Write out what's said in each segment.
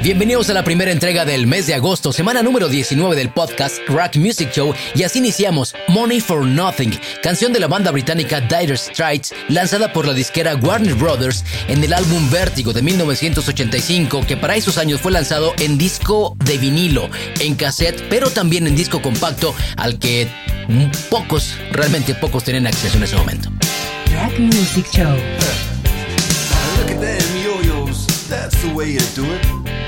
Bienvenidos a la primera entrega del mes de agosto, semana número 19 del podcast Rock Music Show y así iniciamos Money for Nothing, canción de la banda británica Dire Straits, lanzada por la disquera Warner Brothers en el álbum Vértigo de 1985, que para esos años fue lanzado en disco de vinilo, en cassette, pero también en disco compacto al que pocos, realmente pocos tienen acceso en ese momento. Rock Music Show. Look at them yo-yos, that's the way you do it.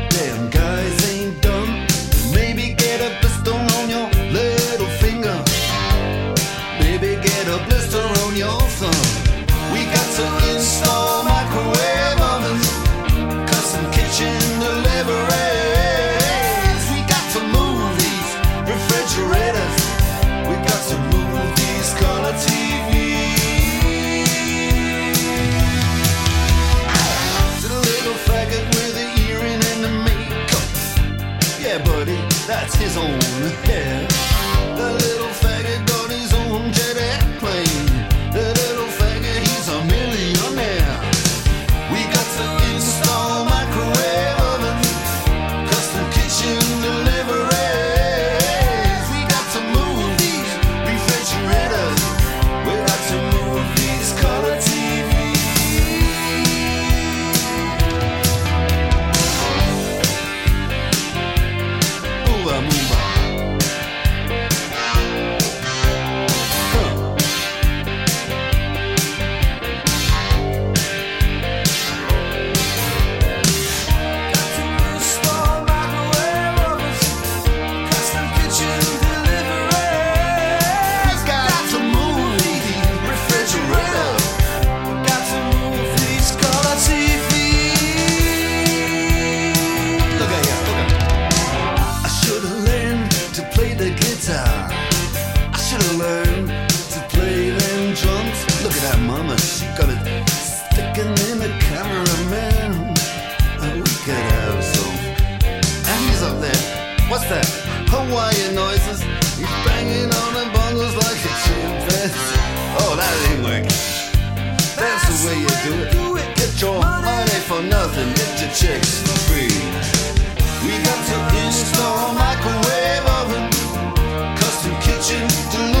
that's his own hair. Hawaiian noises. He's banging on the bongos like a chimpanzee. Oh, that ain't working. That's the way you do it. Get your money for nothing. Get your chicks for free. We got to install microwave oven, custom kitchen deliveries.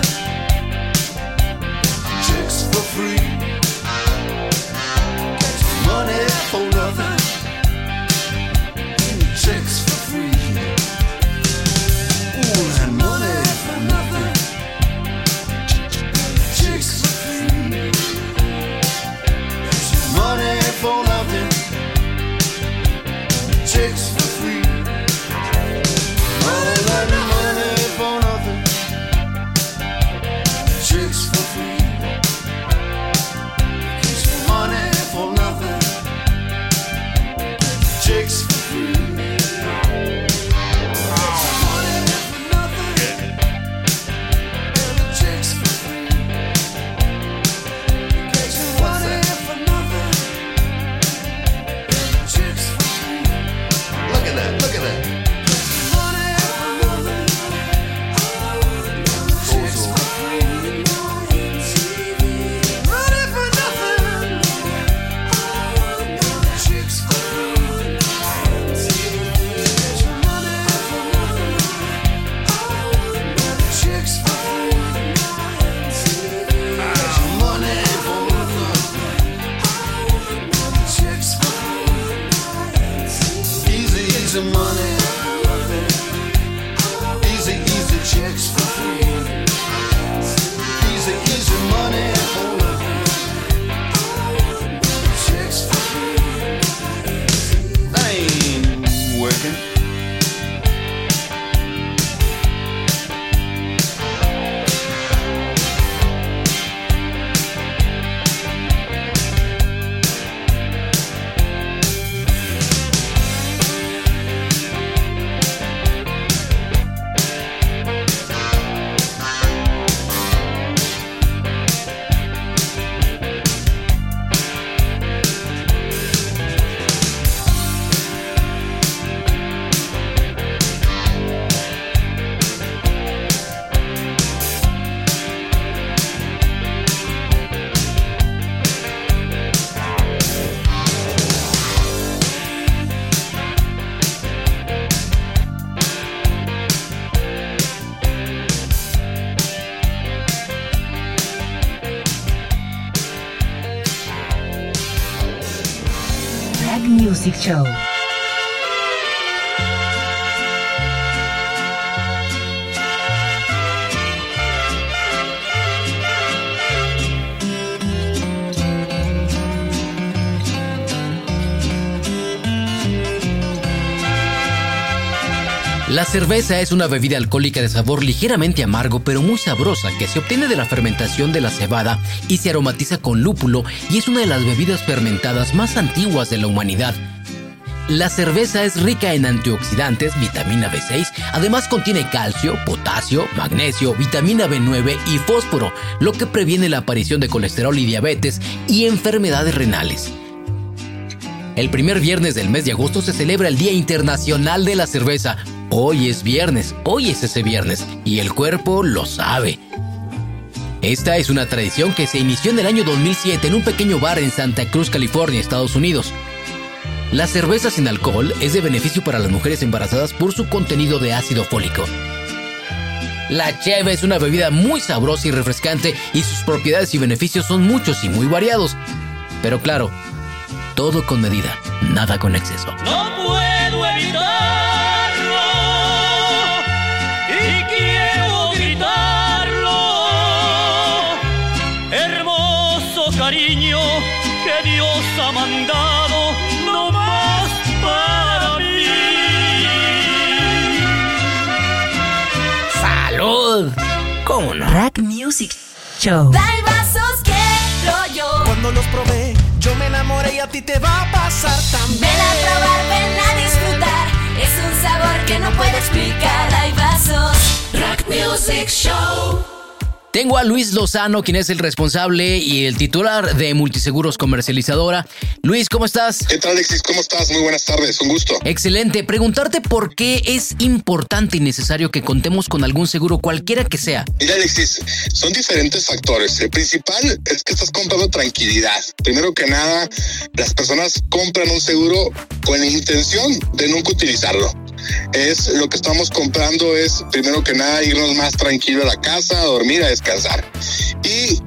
Cerveza es una bebida alcohólica de sabor ligeramente amargo pero muy sabrosa que se obtiene de la fermentación de la cebada y se aromatiza con lúpulo y es una de las bebidas fermentadas más antiguas de la humanidad. La cerveza es rica en antioxidantes, vitamina B6, además contiene calcio, potasio, magnesio, vitamina B9 y fósforo, lo que previene la aparición de colesterol y diabetes y enfermedades renales. El primer viernes del mes de agosto se celebra el Día Internacional de la Cerveza. Hoy es viernes, hoy es ese viernes, y el cuerpo lo sabe. Esta es una tradición que se inició en el año 2007 en un pequeño bar en Santa Cruz, California, Estados Unidos. La cerveza sin alcohol es de beneficio para las mujeres embarazadas por su contenido de ácido fólico. La cheve es una bebida muy sabrosa y refrescante y sus propiedades y beneficios son muchos y muy variados. Pero claro, todo con medida, nada con exceso. No puedo evitarlo No más para mí. ¡Salud! ¿Cómo no? Rack Music Show. Hay vasos que yo. Cuando los probé, yo me enamoré y a ti te va a pasar también. Ven a probar, ven a disfrutar. Es un sabor que no puedo explicar. Hay vasos. Rock Music Show. Tengo a Luis Lozano, quien es el responsable y el titular de Multiseguros Comercializadora. Luis, ¿cómo estás? ¿Qué tal, Alexis? ¿Cómo estás? Muy buenas tardes, un gusto. Excelente. Preguntarte por qué es importante y necesario que contemos con algún seguro, cualquiera que sea. Mira, Alexis, son diferentes factores. El principal es que estás comprando tranquilidad. Primero que nada, las personas compran un seguro con la intención de nunca utilizarlo. Es lo que estamos comprando es primero que nada irnos más tranquilo a la casa, a dormir, a descansar. Y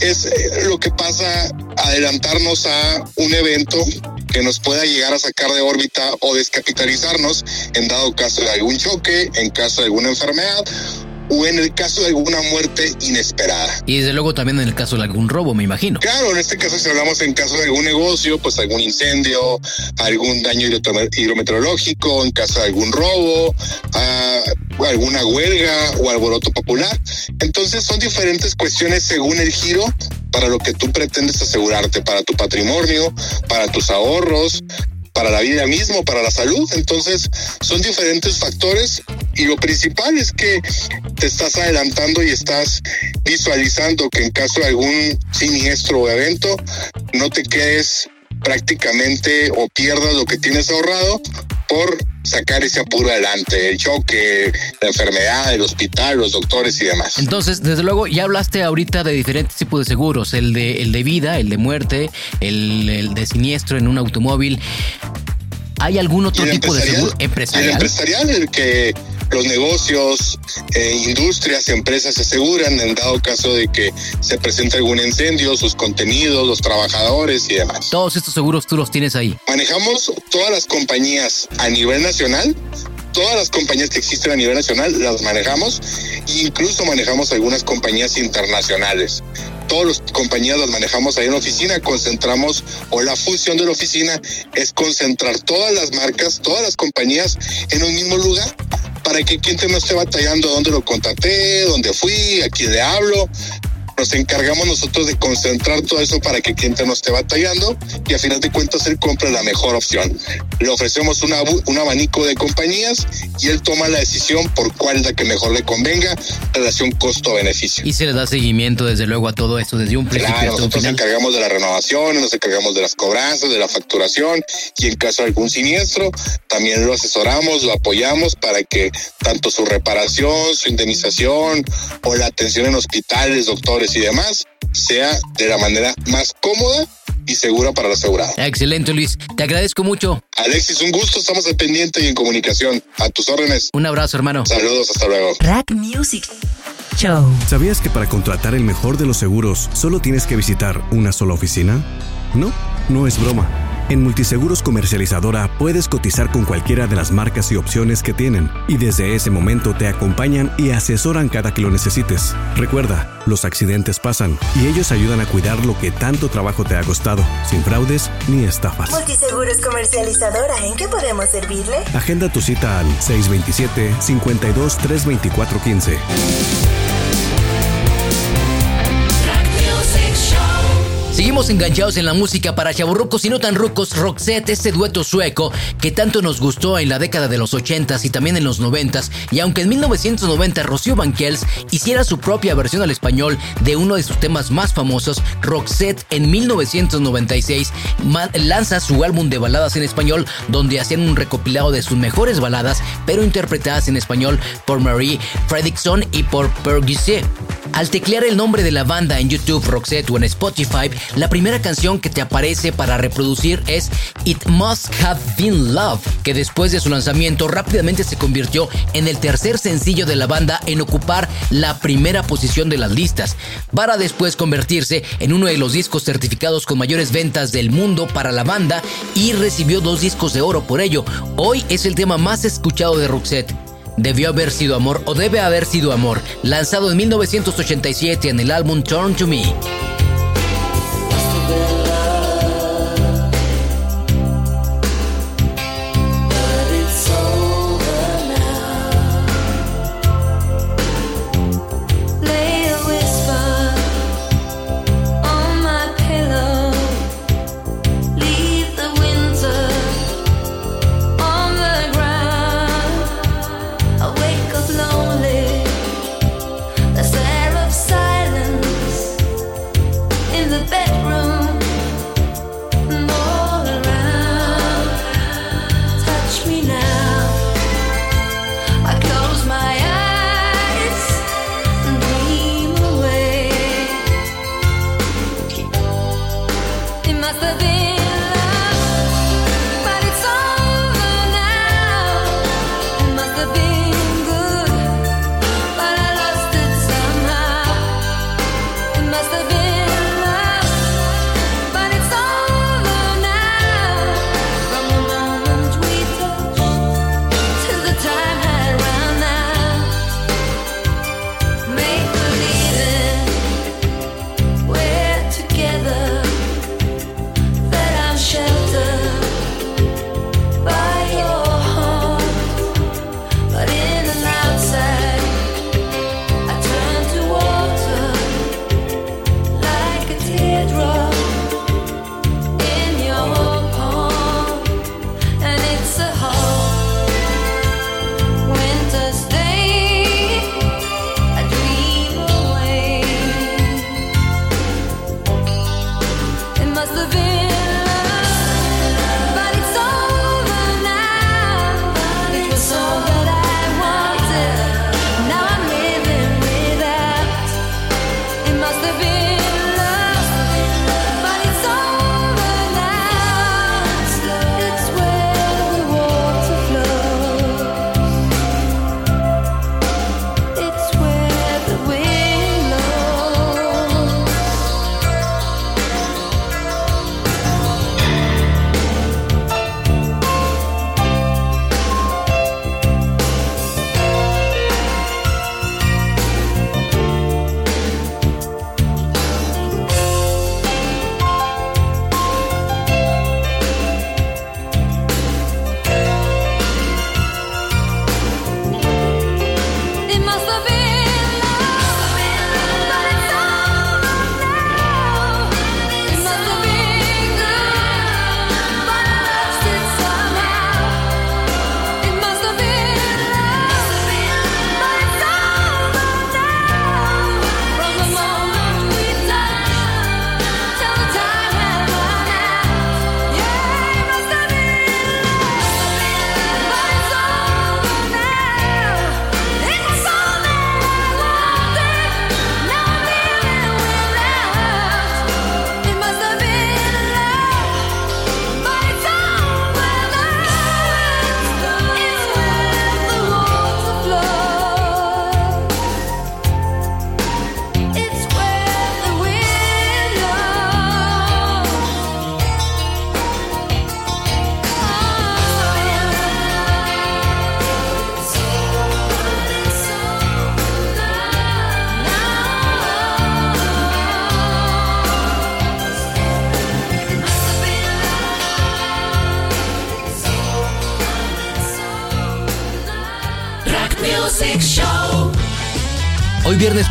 es eh, lo que pasa adelantarnos a un evento que nos pueda llegar a sacar de órbita o descapitalizarnos en dado caso de algún choque, en caso de alguna enfermedad o en el caso de alguna muerte inesperada. Y desde luego también en el caso de algún robo, me imagino. Claro, en este caso si hablamos en caso de algún negocio, pues algún incendio, algún daño hidrometeorológico, en caso de algún robo, ah, alguna huelga o alboroto popular. Entonces son diferentes cuestiones según el giro para lo que tú pretendes asegurarte, para tu patrimonio, para tus ahorros, para la vida mismo, para la salud. Entonces, son diferentes factores y lo principal es que te estás adelantando y estás visualizando que en caso de algún siniestro o evento, no te quedes prácticamente o pierdas lo que tienes ahorrado por sacar ese apuro adelante, el choque, la enfermedad, el hospital, los doctores y demás. Entonces, desde luego, ya hablaste ahorita de diferentes tipos de seguros, el de, el de vida, el de muerte, el, el de siniestro en un automóvil. ¿Hay algún otro el tipo de seguro El empresarial? empresarial, el que los negocios, eh, industrias, empresas se aseguran en dado caso de que se presente algún incendio, sus contenidos, los trabajadores y demás. Todos estos seguros tú los tienes ahí. Manejamos todas las compañías a nivel nacional, todas las compañías que existen a nivel nacional las manejamos e incluso manejamos algunas compañías internacionales. Todas las compañías las manejamos ahí en la oficina, concentramos o la función de la oficina es concentrar todas las marcas, todas las compañías en un mismo lugar para que el cliente no esté batallando dónde lo contraté, dónde fui, a quién le hablo. Nos encargamos nosotros de concentrar todo eso para que el cliente no esté batallando y a final de cuentas él compre la mejor opción. Le ofrecemos una, un abanico de compañías y él toma la decisión por cuál es la que mejor le convenga, relación costo-beneficio. Y se le da seguimiento, desde luego, a todo esto, desde un principio Claro, hasta nosotros nos encargamos de la renovación, nos encargamos de las cobranzas, de la facturación y en caso de algún siniestro, también lo asesoramos, lo apoyamos para que tanto su reparación, su indemnización o la atención en hospitales, doctores y demás sea de la manera más cómoda y segura para el asegurado. Excelente, Luis. Te agradezco mucho. Alexis, un gusto, estamos al pendiente y en comunicación. A tus órdenes. Un abrazo, hermano. Saludos, hasta luego. Rack Music Show. ¿Sabías que para contratar el mejor de los seguros solo tienes que visitar una sola oficina? No, no es broma. En Multiseguros Comercializadora puedes cotizar con cualquiera de las marcas y opciones que tienen y desde ese momento te acompañan y asesoran cada que lo necesites. Recuerda, los accidentes pasan y ellos ayudan a cuidar lo que tanto trabajo te ha costado, sin fraudes ni estafas. Multiseguros Comercializadora, ¿en qué podemos servirle? Agenda tu cita al 627 52 324 15. Seguimos enganchados en la música para chaburrucos y no tan rucos, Roxette, este dueto sueco que tanto nos gustó en la década de los 80s y también en los 90s, y aunque en 1990 Rocío Banquels hiciera su propia versión al español de uno de sus temas más famosos, Roxette en 1996 lanza su álbum de baladas en español donde hacían un recopilado de sus mejores baladas, pero interpretadas en español por Marie Fredrickson y por Perguise. Al teclear el nombre de la banda en YouTube, Roxette o en Spotify, la primera canción que te aparece para reproducir es It Must Have Been Love, que después de su lanzamiento rápidamente se convirtió en el tercer sencillo de la banda en ocupar la primera posición de las listas, para después convertirse en uno de los discos certificados con mayores ventas del mundo para la banda y recibió dos discos de oro por ello. Hoy es el tema más escuchado de Roxette. Debió haber sido amor o debe haber sido amor, lanzado en 1987 en el álbum Turn to Me.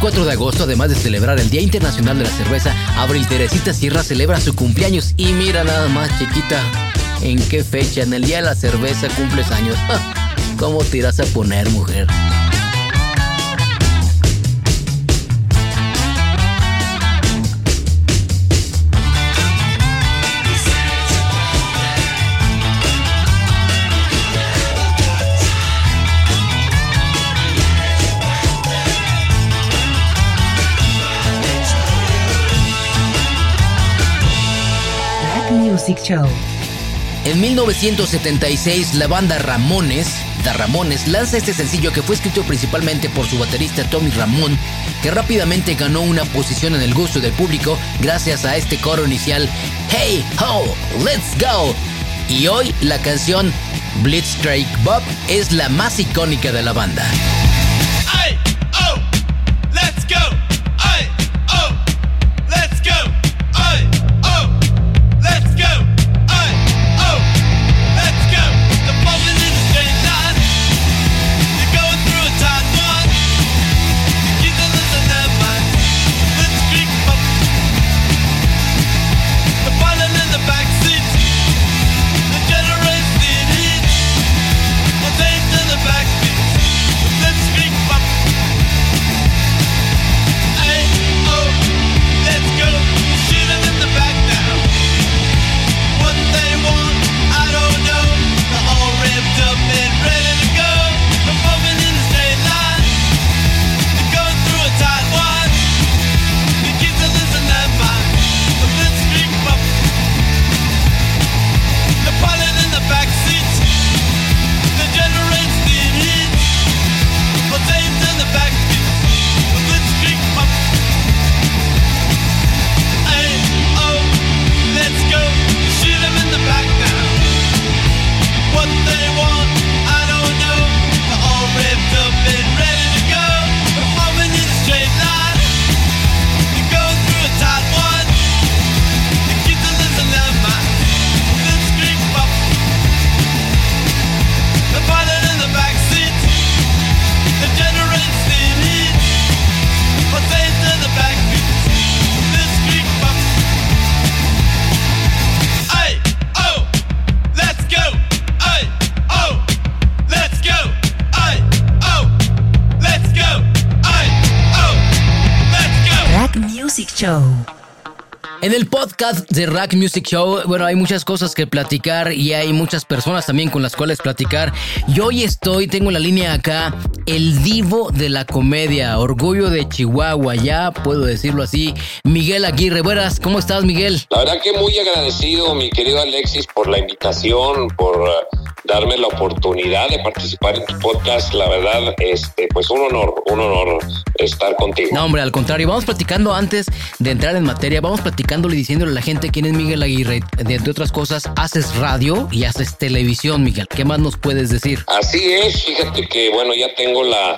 4 de agosto, además de celebrar el Día Internacional de la Cerveza, Abril Teresita Sierra celebra su cumpleaños y mira nada más, chiquita, en qué fecha, en el Día de la Cerveza cumples años. ¿Cómo te irás a poner, mujer? En 1976, la banda Ramones, The Ramones, lanza este sencillo que fue escrito principalmente por su baterista Tommy Ramón, que rápidamente ganó una posición en el gusto del público gracias a este coro inicial Hey Ho, Let's Go. Y hoy la canción Blitzstrike Bob es la más icónica de la banda. De Rack Music Show, bueno, hay muchas cosas que platicar y hay muchas personas también con las cuales platicar. Y hoy estoy, tengo en la línea acá, el divo de la comedia, orgullo de Chihuahua, ya puedo decirlo así, Miguel Aguirre. Buenas, ¿cómo estás, Miguel? La verdad que muy agradecido, mi querido Alexis, por la invitación, por uh, darme la oportunidad de participar en tu podcast. La verdad, este, pues un honor, un honor estar contigo. No, hombre, al contrario, vamos platicando antes de entrar en materia, vamos platicándole y diciéndole a la gente quién es Miguel Aguirre. De, entre otras cosas, haces radio y haces televisión, Miguel. ¿Qué más nos puedes decir? Así es, fíjate que bueno, ya tengo la,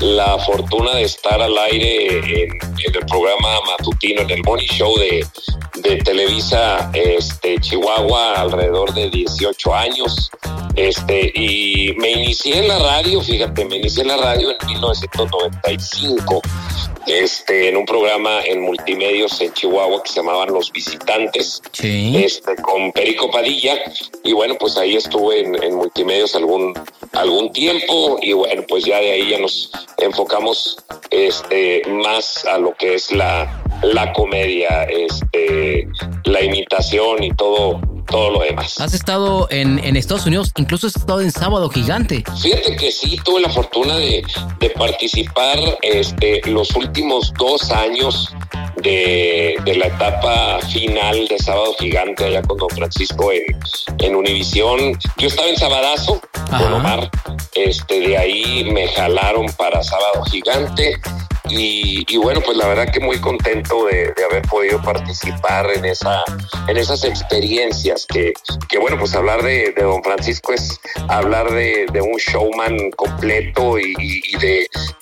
la fortuna de estar al aire en, en el programa matutino, en el Morning Show de, de Televisa este, Chihuahua alrededor de 18 años. Este, y me inicié en la radio, fíjate, me inicié en la radio en 1995, este, en un programa en multimedios en Chihuahua que se llamaban Los Visitantes, Sí. este, con Perico Padilla, y bueno, pues ahí estuve en, en multimedios algún, algún tiempo, y bueno, pues ya de ahí ya nos enfocamos este, más a lo que es la, la comedia, este, la imitación y todo, todo lo demás. Has estado en, en Estados Unidos, incluso has estado en Sábado Gigante. Fíjate que sí, tuve la fortuna de, de participar este, los últimos dos años de, de la etapa final de Sábado Gigante allá con Don Francisco en, en Univisión. Yo estaba en Sabadazo con Ajá. Omar. Este, de ahí me jalaron para Sábado Gigante. Y, y bueno, pues la verdad que muy contento de, haber podido participar en esa, en esas experiencias que, que bueno, pues hablar de, de Don Francisco es hablar de, de un showman completo y, y-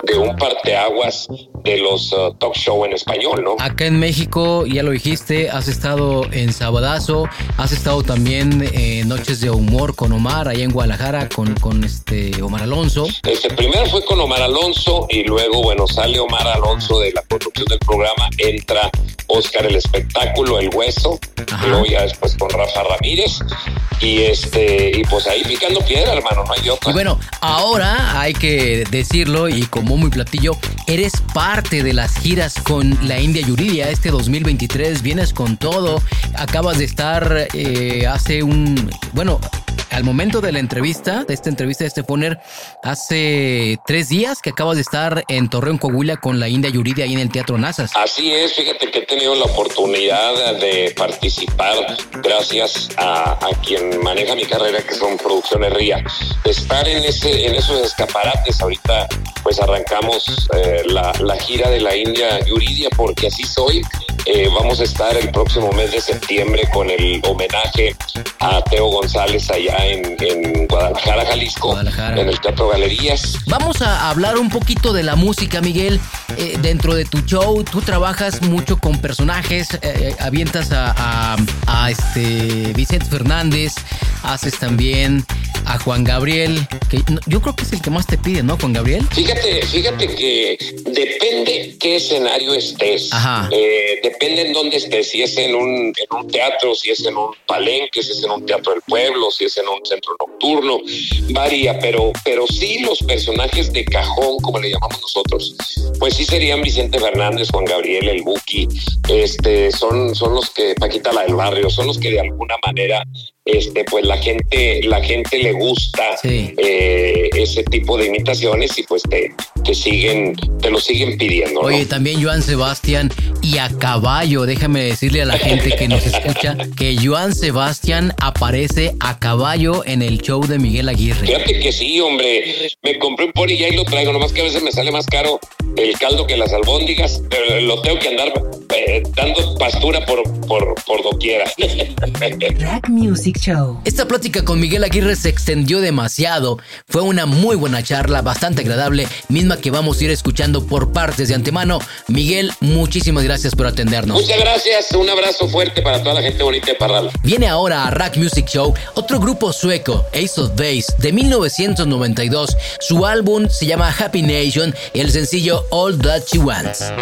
de un parteaguas de los uh, talk show en español, ¿no? Acá en México, ya lo dijiste, has estado en Sabadazo, has estado también en Noches de Humor con Omar, allá en Guadalajara, con, con este Omar Alonso. Este primero fue con Omar Alonso y luego, bueno, sale Omar Alonso de la producción del programa, entra Oscar el espectáculo, el hueso, y luego ya después con Rafa Ramírez y este y pues ahí picando piedra, hermano, no hay otra. Y bueno, ahora hay que decirlo y como muy platillo, eres parte de las giras con la India Yuridia este 2023, vienes con todo, acabas de estar eh, hace un, bueno, al momento de la entrevista, de esta entrevista de este poner, hace tres días que acabas de estar en Torreón, Coahuila con la India Yuridia ahí en el Teatro Nazas. Así es, fíjate que he tenido la oportunidad de participar gracias a, a quien maneja mi carrera, que son Producciones de estar en, ese, en esos escaparates. Ahorita pues arrancamos eh, la, la gira de la India Yuridia porque así soy. Eh, vamos a estar el próximo mes de septiembre con el homenaje a Teo González allá en, en Guadalajara, Jalisco, en el Teatro Galerías. Vamos a hablar un poquito de la música, Miguel. Eh, dentro de tu show, tú trabajas mucho con personajes, eh, avientas a, a, a, este Vicente Fernández, haces también a Juan Gabriel, que yo creo que es el que más te pide, ¿no, Juan Gabriel? Fíjate, fíjate que depende qué escenario estés. Ajá. Eh, depende en dónde estés, si es en un, en un teatro, si es en un palenque, si es en un teatro del pueblo, si es en un centro nocturno, varía, pero, pero sí los personajes de cajón, como le llamamos nosotros, pues sí serían Vicente Fernández, Juan Gabriel, el Buki, este, son, son los que, Paquita la del barrio, son los que de alguna manera este, pues la gente, la gente le gusta Sí. eh, ese tipo de imitaciones y pues te, te siguen, te lo siguen pidiendo. ¿no? Oye, también Joan Sebastián y a caballo, déjame decirle a la gente que nos escucha que Joan Sebastián aparece a caballo en el show de Miguel Aguirre. Fíjate que sí, hombre. Me compré un pony y ahí lo traigo. Nomás que a veces me sale más caro el caldo que las albóndigas. Pero lo tengo que andar eh, dando pastura por, por, por doquiera. Rack Music Show. Esta plática con Miguel Aguirre se extendió demasiado. Fue una muy buena charla, bastante agradable, misma que vamos a ir escuchando por partes de antemano. Miguel, muchísimas gracias por atendernos. Muchas gracias. Un abrazo fuerte para toda la gente bonita de Parral. Viene ahora a Rack Music Show otro grupo sueco, Ace of Base, de 1992. Su álbum se llama Happy Nation y el sencillo All That She Wants.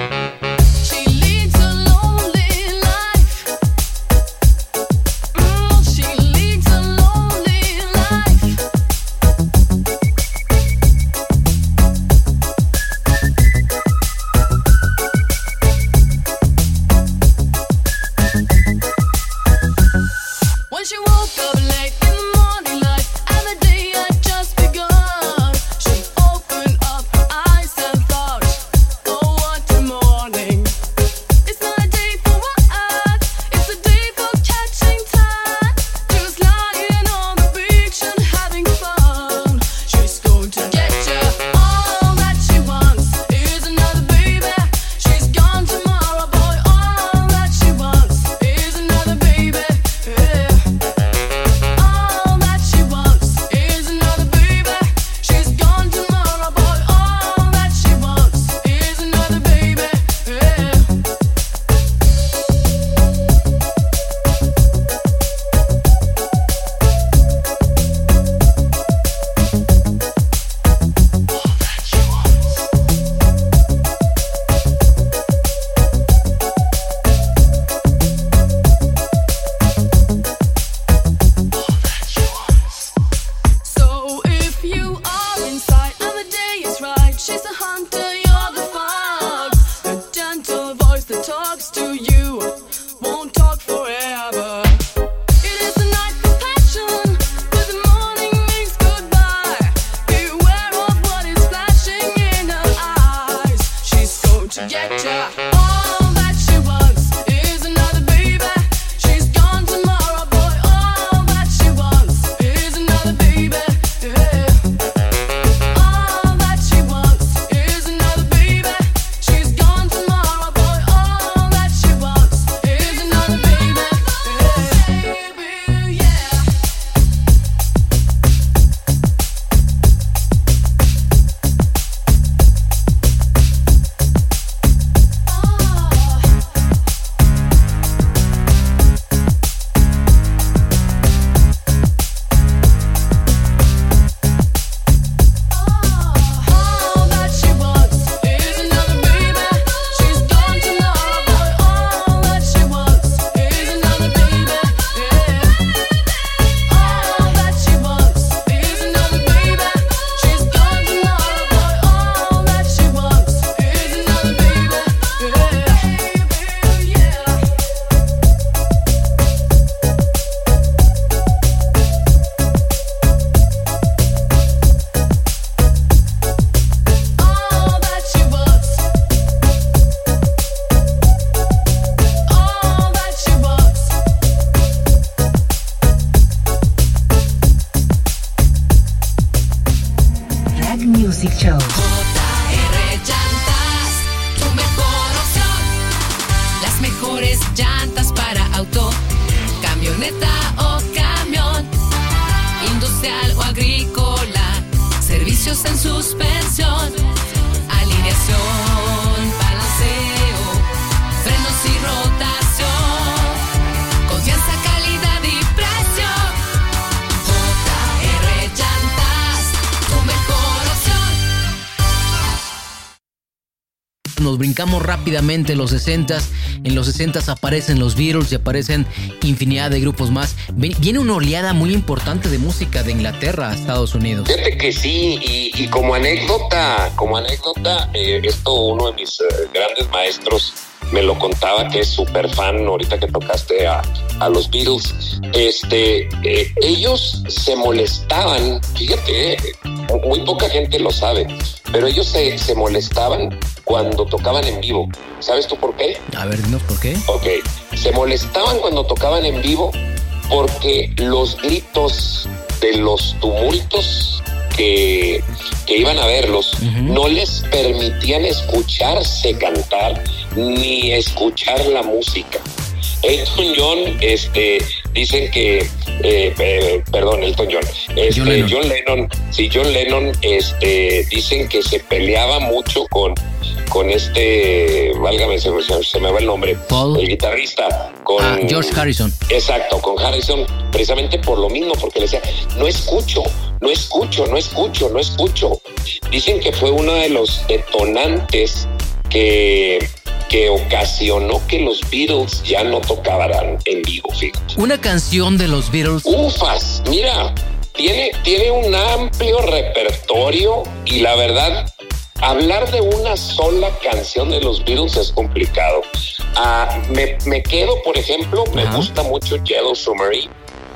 Nos brincamos rápidamente los 60s. En los 60s aparecen los Beatles y aparecen infinidad de grupos más. Viene una oleada muy importante de música de Inglaterra a Estados Unidos. Fíjate que sí, y, y como anécdota, como anécdota, eh, esto uno de mis eh, grandes maestros me lo contaba que es súper fan ahorita que tocaste a, a los Beatles. Este, eh, ellos se molestaban, fíjate, eh, muy poca gente lo sabe, pero ellos se, se molestaban cuando tocaban en vivo. ¿Sabes tú por qué? A ver, dinos por qué. Ok, se molestaban cuando tocaban en vivo porque los gritos de los tumultos que, que iban a verlos no les permitían escucharse cantar ni escuchar la música. Elton John, este, dicen que, eh, eh, perdón, Elton John, este, John Lennon. John Lennon, sí, John Lennon, este, dicen que se peleaba mucho con, con este, válgame, se, me- se me va el nombre, Paul. el guitarrista, con Ah, George Harrison. Exacto, con Harrison, precisamente por lo mismo, porque le decía, no escucho, no escucho, no escucho, no escucho. Dicen que fue uno de los detonantes que, que ocasionó que los Beatles ya no tocaran en vivo, fíjate. Una canción de los Beatles. Ufas, mira, tiene, tiene un amplio repertorio y la verdad, hablar de una sola canción de los Beatles es complicado. Ah, me, me quedo, por ejemplo, me gusta mucho Yellow Submarine.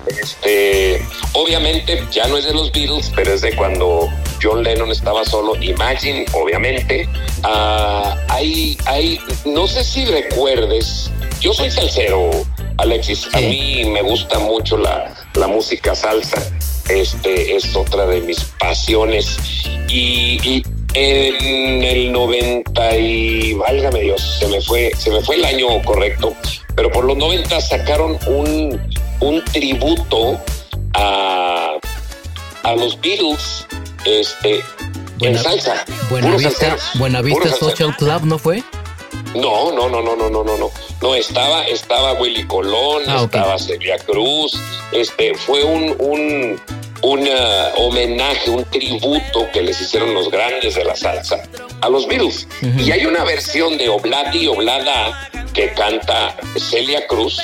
Este, obviamente ya no es de los Beatles, pero es de cuando John Lennon estaba solo. Imagine, obviamente. Ah, hay, hay, no sé si recuerdes, yo soy salsero, Alexis. A mí me gusta mucho la, la música salsa. Este es otra de mis pasiones. Y, y en el 90 y válgame Dios, se me fue, se me fue el año correcto, pero por los 90 sacaron un, un tributo a, a los Beatles este, en Buena- salsa. Buenavista, Buenavista. Social Club, ¿no fue? No, no, no, no, no, no, no, no. No, estaba, estaba Willy Colón, Ah, estaba Celia Cruz, este, fue un, un, un ah, homenaje, un tributo que les hicieron los grandes de la salsa a los Beatles. Y hay una versión de Obladi Oblada que canta Celia Cruz,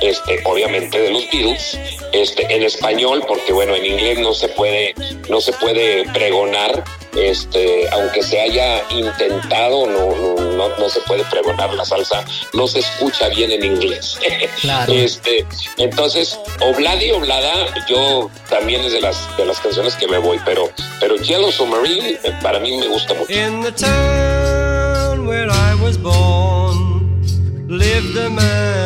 este, obviamente de los Beatles, este, en español, porque bueno, en inglés no se puede, no se puede pregonar, este, aunque se haya intentado, no, no, no, no se puede pregonar la salsa, no se escucha bien en inglés. Claro. Este, entonces, Obladi Oblada, yo también es de las de las canciones que me voy, pero, pero Yellow Submarine eh, para mí me gusta mucho. In the town where I was born lived a man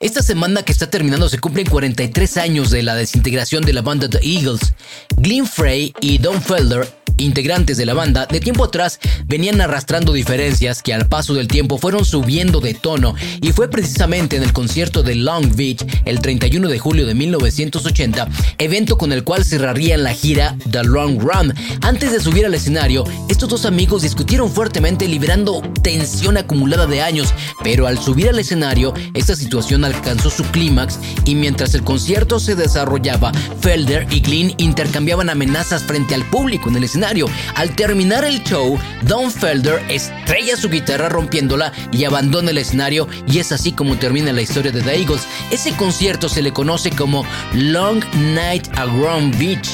Esta semana que está terminando se cumplen 43 años de la desintegración de la banda The Eagles. Glenn Frey y Don Felder integrantes de la banda, de tiempo atrás venían arrastrando diferencias que al paso del tiempo fueron subiendo de tono y fue precisamente en el concierto de Long Beach el 31 de julio de 1980, evento con el cual cerrarían la gira The Long Run. Antes de subir al escenario, estos dos amigos discutieron fuertemente liberando tensión acumulada de años, pero al subir al escenario, esta situación alcanzó su clímax y mientras el concierto se desarrollaba, Felder y Glynn intercambiaban amenazas frente al público en el escenario. Al terminar el show, Don Felder estrella su guitarra rompiéndola y abandona el escenario y es así como termina la historia de The Eagles. Ese concierto se le conoce como Long Night at Long Beach,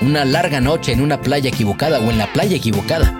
una larga noche en una playa equivocada o en la playa equivocada.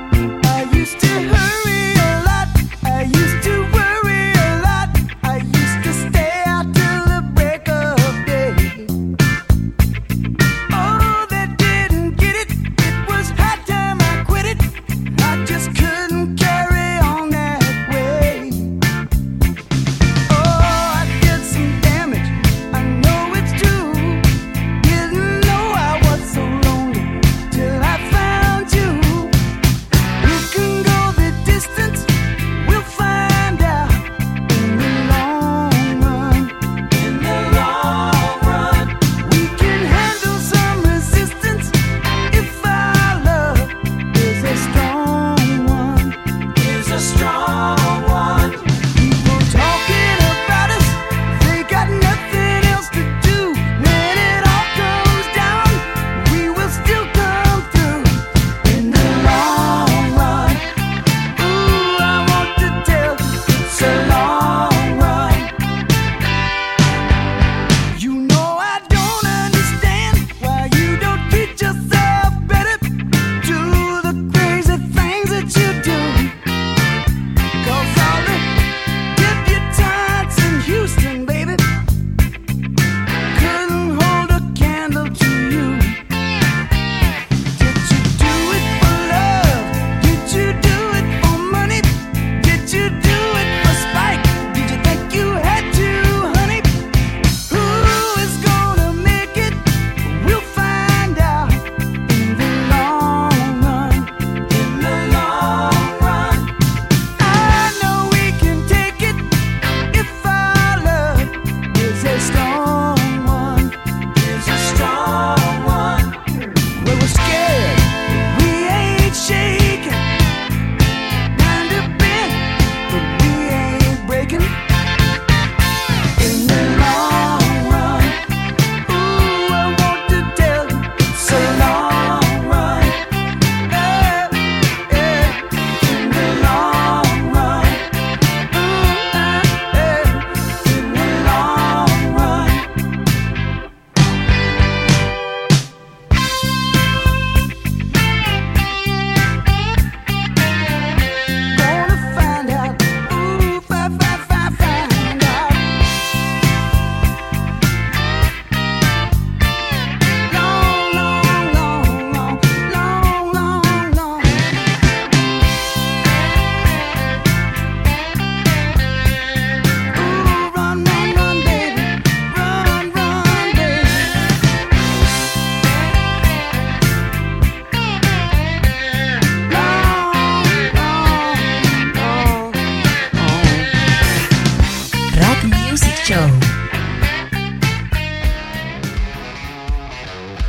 Show.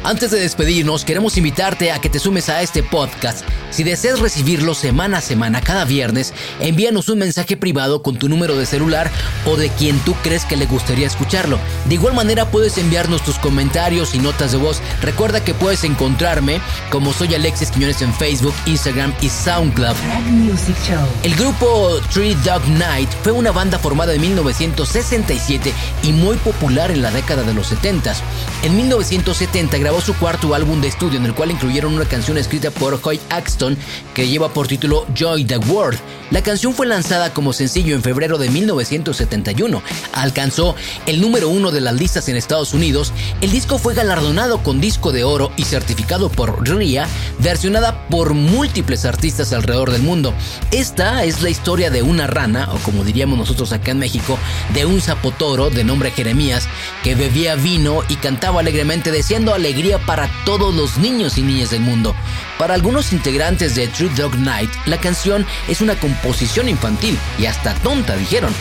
Antes de despedirnos, queremos invitarte a que te sumes a este podcast. Si deseas recibirlo semana a semana, cada viernes, envíanos un mensaje privado con tu número de celular o de quien tú crees que le gustaría escucharlo. De igual manera puedes enviarnos tus comentarios y notas de voz. Recuerda que puedes encontrarme como soy Alexis Quiñones en Facebook, Instagram y SoundCloud. Rack Music Show. El grupo Three Dog Night fue una banda formada en 1967 y muy popular en la década de los 70. En 1970 grabó su cuarto álbum de estudio en el cual incluyeron una canción escrita por Hoy Axton que lleva por título Joy the World. La canción fue lanzada como sencillo en febrero de 1971. Alcanzó el número uno de las listas en Estados Unidos. El disco fue galardonado con disco de oro y certificado por RIA, versionada por múltiples artistas alrededor del mundo. Esta es la historia de una rana, o como diríamos nosotros acá en México, de un zapotoro de nombre Jeremías, que bebía vino y cantaba alegremente deseando alegría para todos los niños y niñas del mundo. Para algunos integrantes de True Dog Night, la canción es una composición infantil y hasta tonta, dijeron.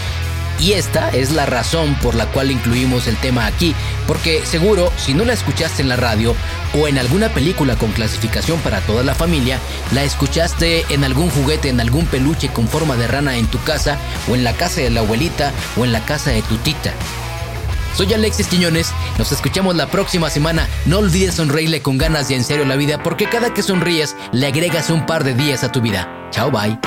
Y esta es la razón por la cual incluimos el tema aquí, porque seguro si no la escuchaste en la radio o en alguna película con clasificación para toda la familia, la escuchaste en algún juguete, en algún peluche con forma de rana en tu casa, o en la casa de la abuelita, o en la casa de tu tita. Soy Alexis Quiñones, nos escuchamos la próxima semana. No olvides sonreírle con ganas y en serio la vida, porque cada que sonríes le agregas un par de días a tu vida. Chao, bye.